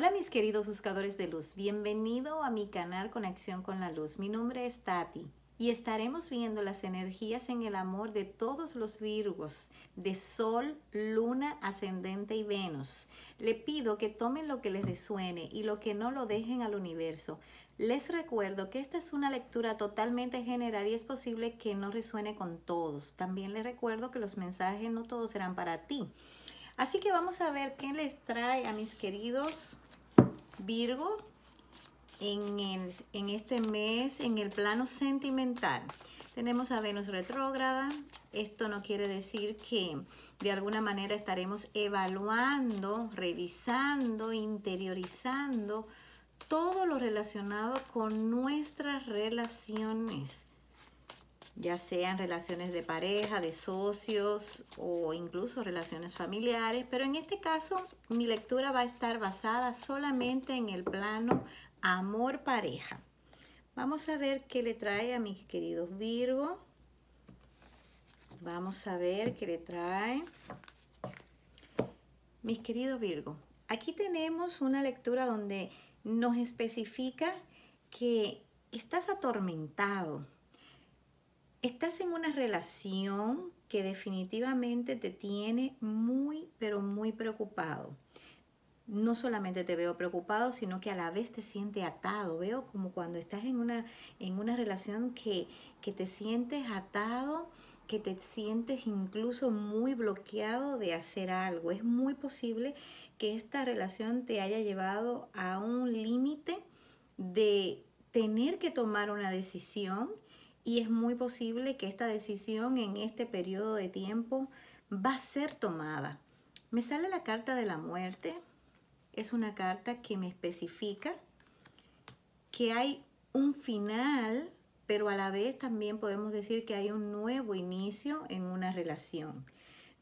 Hola mis queridos buscadores de luz, bienvenido a mi canal Conexión con la Luz. Mi nombre es Tati y estaremos viendo las energías en el amor de todos los Virgos, de Sol, Luna, Ascendente y Venus. Le pido que tomen lo que les resuene y lo que no lo dejen al universo. Les recuerdo que esta es una lectura totalmente general y es posible que no resuene con todos. También les recuerdo que los mensajes no todos serán para ti. Así que vamos a ver qué les trae a mis queridos Virgo en, en este mes en el plano sentimental. Tenemos a Venus retrógrada. Esto no quiere decir que de alguna manera estaremos evaluando, revisando, interiorizando todo lo relacionado con nuestras relaciones ya sean relaciones de pareja, de socios o incluso relaciones familiares, pero en este caso mi lectura va a estar basada solamente en el plano amor pareja. Vamos a ver qué le trae a mis queridos Virgo. Vamos a ver qué le trae. Mis queridos Virgo, aquí tenemos una lectura donde nos especifica que estás atormentado, Estás en una relación que definitivamente te tiene muy, pero muy preocupado. No solamente te veo preocupado, sino que a la vez te siente atado. Veo como cuando estás en una, en una relación que, que te sientes atado, que te sientes incluso muy bloqueado de hacer algo. Es muy posible que esta relación te haya llevado a un límite de tener que tomar una decisión y es muy posible que esta decisión en este periodo de tiempo va a ser tomada. Me sale la carta de la muerte. Es una carta que me especifica que hay un final, pero a la vez también podemos decir que hay un nuevo inicio en una relación.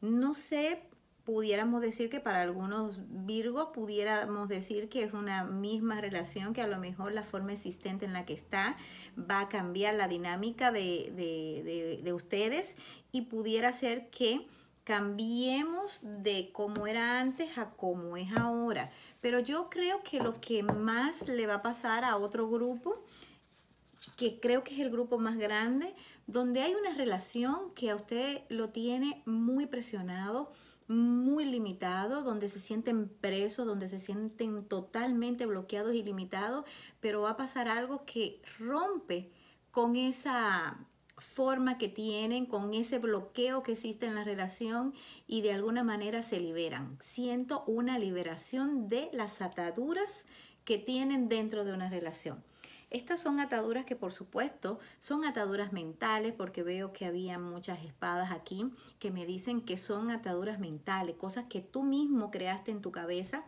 No sé pudiéramos decir que para algunos Virgos pudiéramos decir que es una misma relación que a lo mejor la forma existente en la que está va a cambiar la dinámica de, de ustedes y pudiera ser que cambiemos de cómo era antes a cómo es ahora. Pero yo creo que lo que más le va a pasar a otro grupo, que creo que es el grupo más grande, donde hay una relación que a usted lo tiene muy presionado, muy limitado, donde se sienten presos, donde se sienten totalmente bloqueados y limitados, pero va a pasar algo que rompe con esa forma que tienen, con ese bloqueo que existe en la relación y de alguna manera se liberan. Siento una liberación de las ataduras que tienen dentro de una relación. Estas son ataduras que por supuesto son ataduras mentales porque veo que había muchas espadas aquí que me dicen que son ataduras mentales, cosas que tú mismo creaste en tu cabeza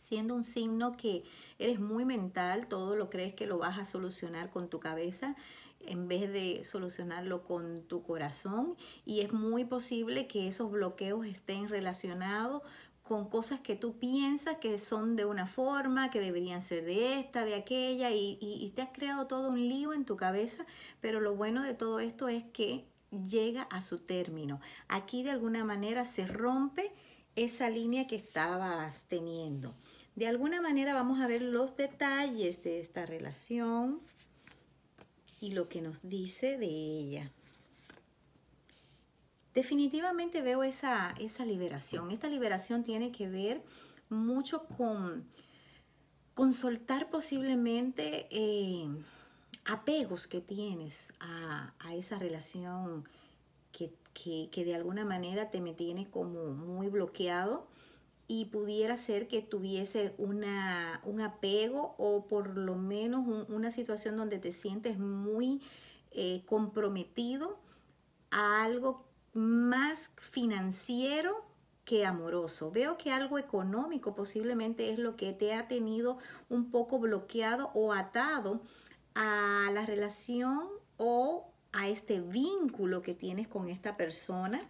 siendo un signo que eres muy mental, todo lo crees que lo vas a solucionar con tu cabeza en vez de solucionarlo con tu corazón y es muy posible que esos bloqueos estén relacionados con cosas que tú piensas que son de una forma, que deberían ser de esta, de aquella, y, te has creado todo un lío en tu cabeza, pero lo bueno de todo esto es que llega a su término. Aquí de alguna manera se rompe esa línea que estabas teniendo. De alguna manera vamos a ver los detalles de esta relación y lo que nos dice de ella definitivamente veo esa, esa liberación. Esta liberación tiene que ver mucho con, con soltar posiblemente eh, apegos que tienes a, esa relación que, de alguna manera te me tiene como muy bloqueado y pudiera ser que tuviese una, un apego o por lo menos una situación donde te sientes muy eh, comprometido a algo más financiero que amoroso. Veo que algo económico posiblemente es lo que te ha tenido un poco bloqueado o atado a la relación o a este vínculo que tienes con esta persona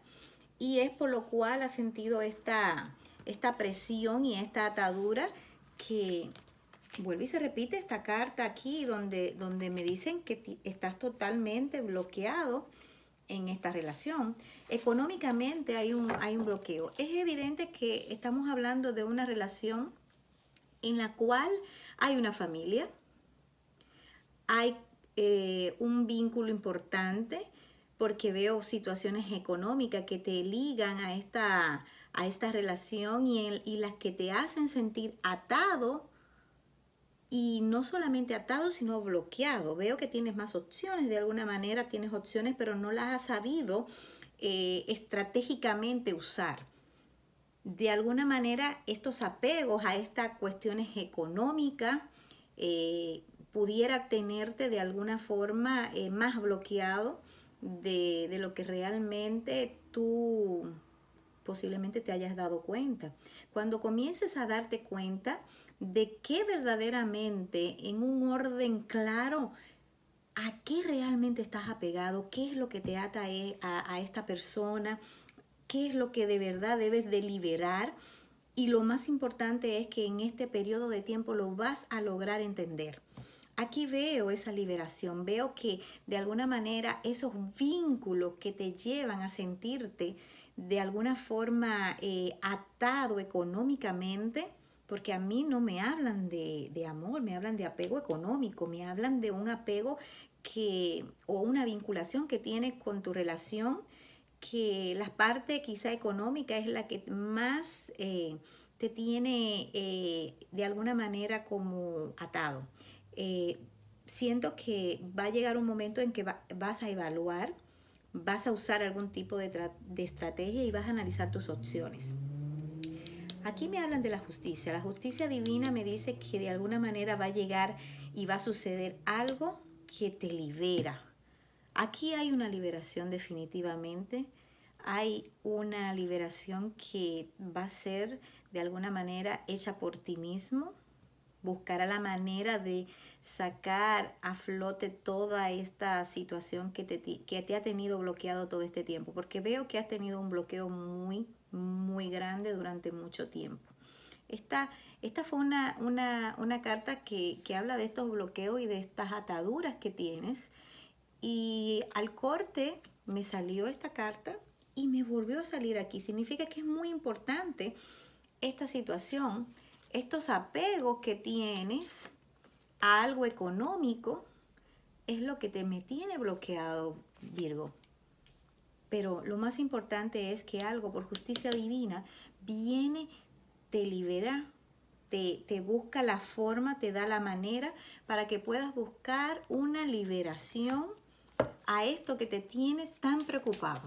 y es por lo cual has sentido esta, esta presión y esta atadura que vuelve y se repite esta carta aquí donde, donde me dicen que estás totalmente bloqueado en esta relación. Económicamente hay un, hay un bloqueo. Es evidente que estamos hablando de una relación en la cual hay una familia, hay eh, un vínculo importante, porque veo situaciones económicas que te ligan a esta, a esta relación y, y las que te hacen sentir atado y no solamente atado, sino bloqueado. Veo que tienes más opciones, de alguna manera tienes opciones, pero no las has sabido eh, estratégicamente usar. De alguna manera, estos apegos a estas cuestiones económicas eh, pudiera tenerte de alguna forma eh, más bloqueado de, de lo que realmente tú posiblemente te hayas dado cuenta. Cuando comiences a darte cuenta, de qué verdaderamente en un orden claro a qué realmente estás apegado, qué es lo que te ata e, a, esta persona, qué es lo que de verdad debes de liberar. Y lo más importante es que en este periodo de tiempo lo vas a lograr entender. Aquí veo esa liberación, veo que de alguna manera esos vínculos que te llevan a sentirte de alguna forma eh, atado económicamente, porque a mí no me hablan de, amor, me hablan de apego económico, me hablan de un apego que, o una vinculación que tienes con tu relación, que la parte quizá económica es la que más eh, te tiene eh, de alguna manera como atado. Eh, siento que va a llegar un momento en que vas a evaluar, vas a usar algún tipo de estrategia y vas a analizar tus opciones. Aquí me hablan de la justicia. La justicia divina me dice que de alguna manera va a llegar y va a suceder algo que te libera. Aquí hay una liberación definitivamente. Hay una liberación que va a ser de alguna manera hecha por ti mismo. Buscará la manera de sacar a flote toda esta situación que te, que te ha tenido bloqueado todo este tiempo. Porque veo que has tenido un bloqueo muy muy grande durante mucho tiempo. Esta, esta fue una, una, carta que, que, habla de estos bloqueos y de estas ataduras que tienes. Y al corte me salió esta carta y me volvió a salir aquí. Significa que es muy importante esta situación, estos apegos que tienes a algo económico, es lo que te me tiene bloqueado, Virgo. Pero lo más importante es que algo por justicia divina viene, te libera, te, te, busca la forma, te da la manera para que puedas buscar una liberación a esto que te tiene tan preocupado.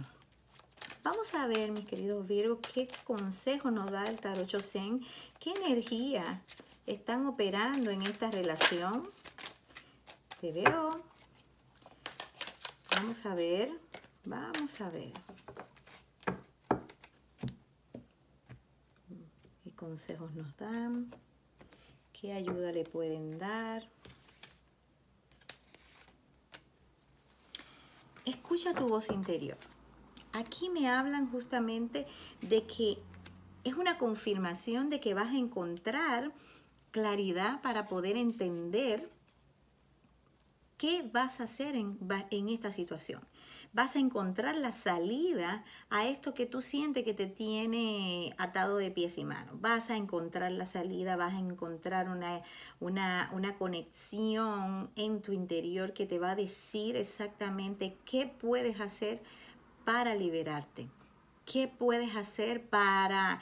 Vamos a ver, mis queridos Virgo, qué consejo nos da el Tarot Chosen, qué energía están operando en esta relación. Te veo. Vamos a ver. Vamos a ver. ¿Qué consejos nos dan? ¿Qué ayuda le pueden dar? Escucha tu voz interior. Aquí me hablan justamente de que es una confirmación de que vas a encontrar claridad para poder entender qué vas a hacer en, en esta situación vas a encontrar la salida a esto que tú sientes que te tiene atado de pies y manos. Vas a encontrar la salida, vas a encontrar una, una, una conexión en tu interior que te va a decir exactamente qué puedes hacer para liberarte, qué puedes hacer para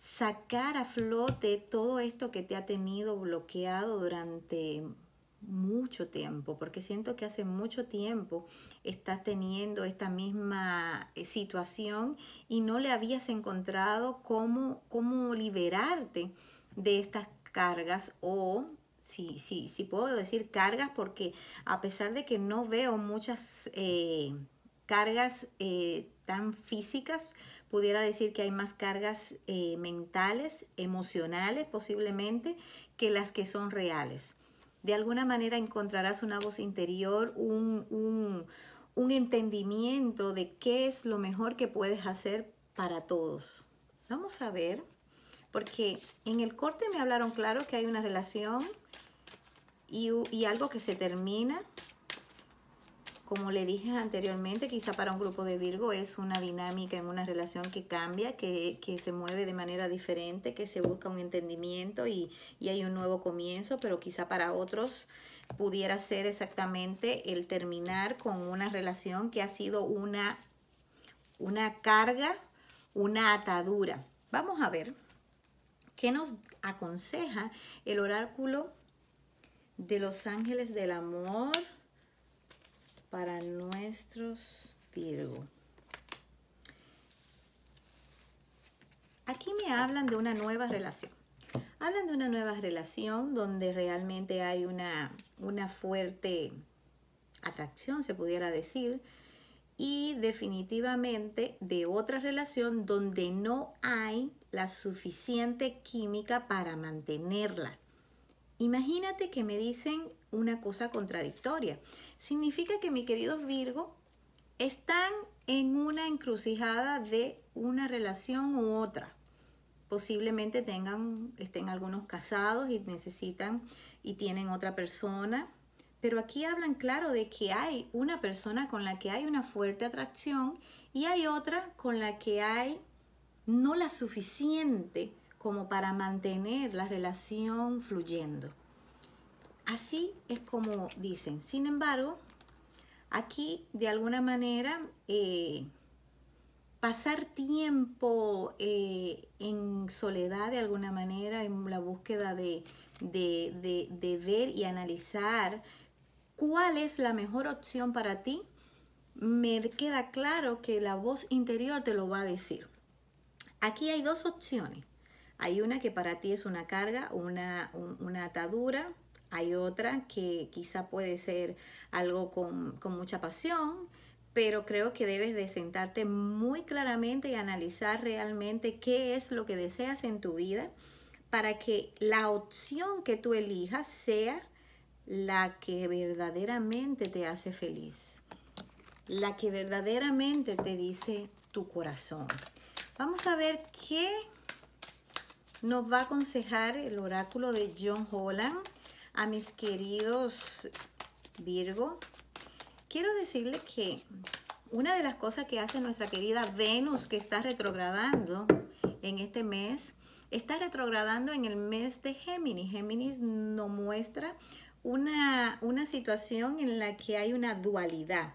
sacar a flote todo esto que te ha tenido bloqueado durante mucho tiempo, porque siento que hace mucho tiempo estás teniendo esta misma eh, situación y no le habías encontrado cómo, cómo liberarte de estas cargas o si sí, sí, puedo decir cargas porque a pesar de que no veo muchas eh, cargas eh, tan físicas, pudiera decir que hay más cargas mentales, emocionales posiblemente, que las que son reales. De alguna manera encontrarás una voz interior, un, un entendimiento de qué es lo mejor que puedes hacer para todos. Vamos a ver, porque en el corte me hablaron claro que hay una relación y, algo que se termina Como le dije anteriormente, quizá para un grupo de Virgo es una dinámica en una relación que cambia, que, se mueve de manera diferente, que se busca un entendimiento y, y hay un nuevo comienzo, pero quizá para otros pudiera ser exactamente el terminar con una relación que ha sido una, una carga, una atadura. Vamos a ver qué nos aconseja el oráculo de los ángeles del amor para nuestros Virgo. Aquí me hablan de una nueva relación. Hablan de una nueva relación donde realmente hay una, una fuerte atracción, se pudiera decir, y definitivamente de otra relación donde no hay la suficiente química para mantenerla. Imagínate que me dicen una cosa contradictoria. Significa que mi queridos Virgo están en una encrucijada de una relación u otra. Posiblemente tengan, estén algunos casados y necesitan y tienen otra persona. Pero aquí hablan claro de que hay una persona con la que hay una fuerte atracción y hay otra con la que hay no la suficiente como para mantener la relación fluyendo. Así es como dicen. Sin embargo, aquí de alguna manera eh, pasar tiempo eh, en soledad de alguna manera, en la búsqueda de, ver y analizar cuál es la mejor opción para ti, me queda claro que la voz interior te lo va a decir. Aquí hay dos opciones. Hay una que para ti es una carga, una atadura, hay otra que quizá puede ser algo con, mucha pasión, pero creo que debes de sentarte muy claramente y analizar realmente qué es lo que deseas en tu vida para que la opción que tú elijas sea la que verdaderamente te hace feliz, la que verdaderamente te dice tu corazón. Vamos a ver qué nos va a aconsejar el oráculo de John Holland a mis queridos Virgo, quiero decirles que una de las cosas que hace nuestra querida Venus, que está retrogradando en este mes, está retrogradando en el mes de Géminis. Géminis nos muestra una, una situación en la que hay una dualidad.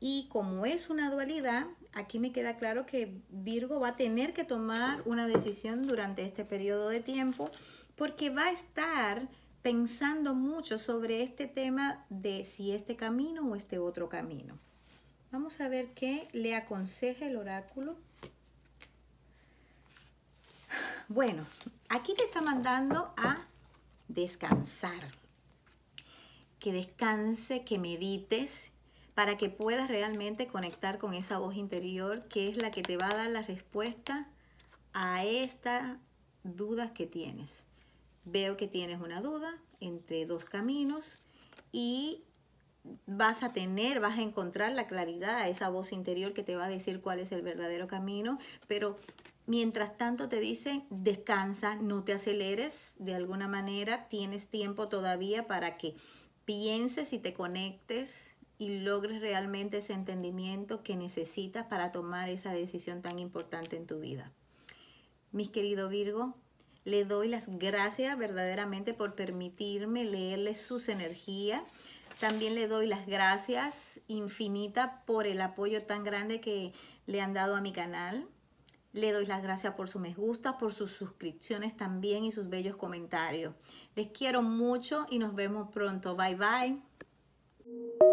Y como es una dualidad, aquí me queda claro que Virgo va a tener que tomar una decisión durante este periodo de tiempo porque va a estar pensando mucho sobre este tema de si este camino o este otro camino. Vamos a ver qué le aconseja el oráculo. Bueno, aquí te está mandando a descansar. Que descanse, que medites, para que puedas realmente conectar con esa voz interior que es la que te va a dar la respuesta a estas dudas que tienes. Veo que tienes una duda entre dos caminos y vas a tener, vas a encontrar la claridad, esa voz interior que te va a decir cuál es el verdadero camino, pero mientras tanto te dicen, descansa, no te aceleres, de alguna manera tienes tiempo todavía para que pienses y te conectes y logres realmente ese entendimiento que necesitas para tomar esa decisión tan importante en tu vida. Mis querido Virgo, le doy las gracias verdaderamente por permitirme leerle sus energías. También le doy las gracias infinitas por el apoyo tan grande que le han dado a mi canal. Le doy las gracias por su me gusta, por sus suscripciones también y sus bellos comentarios. Les quiero mucho y nos vemos pronto. Bye bye.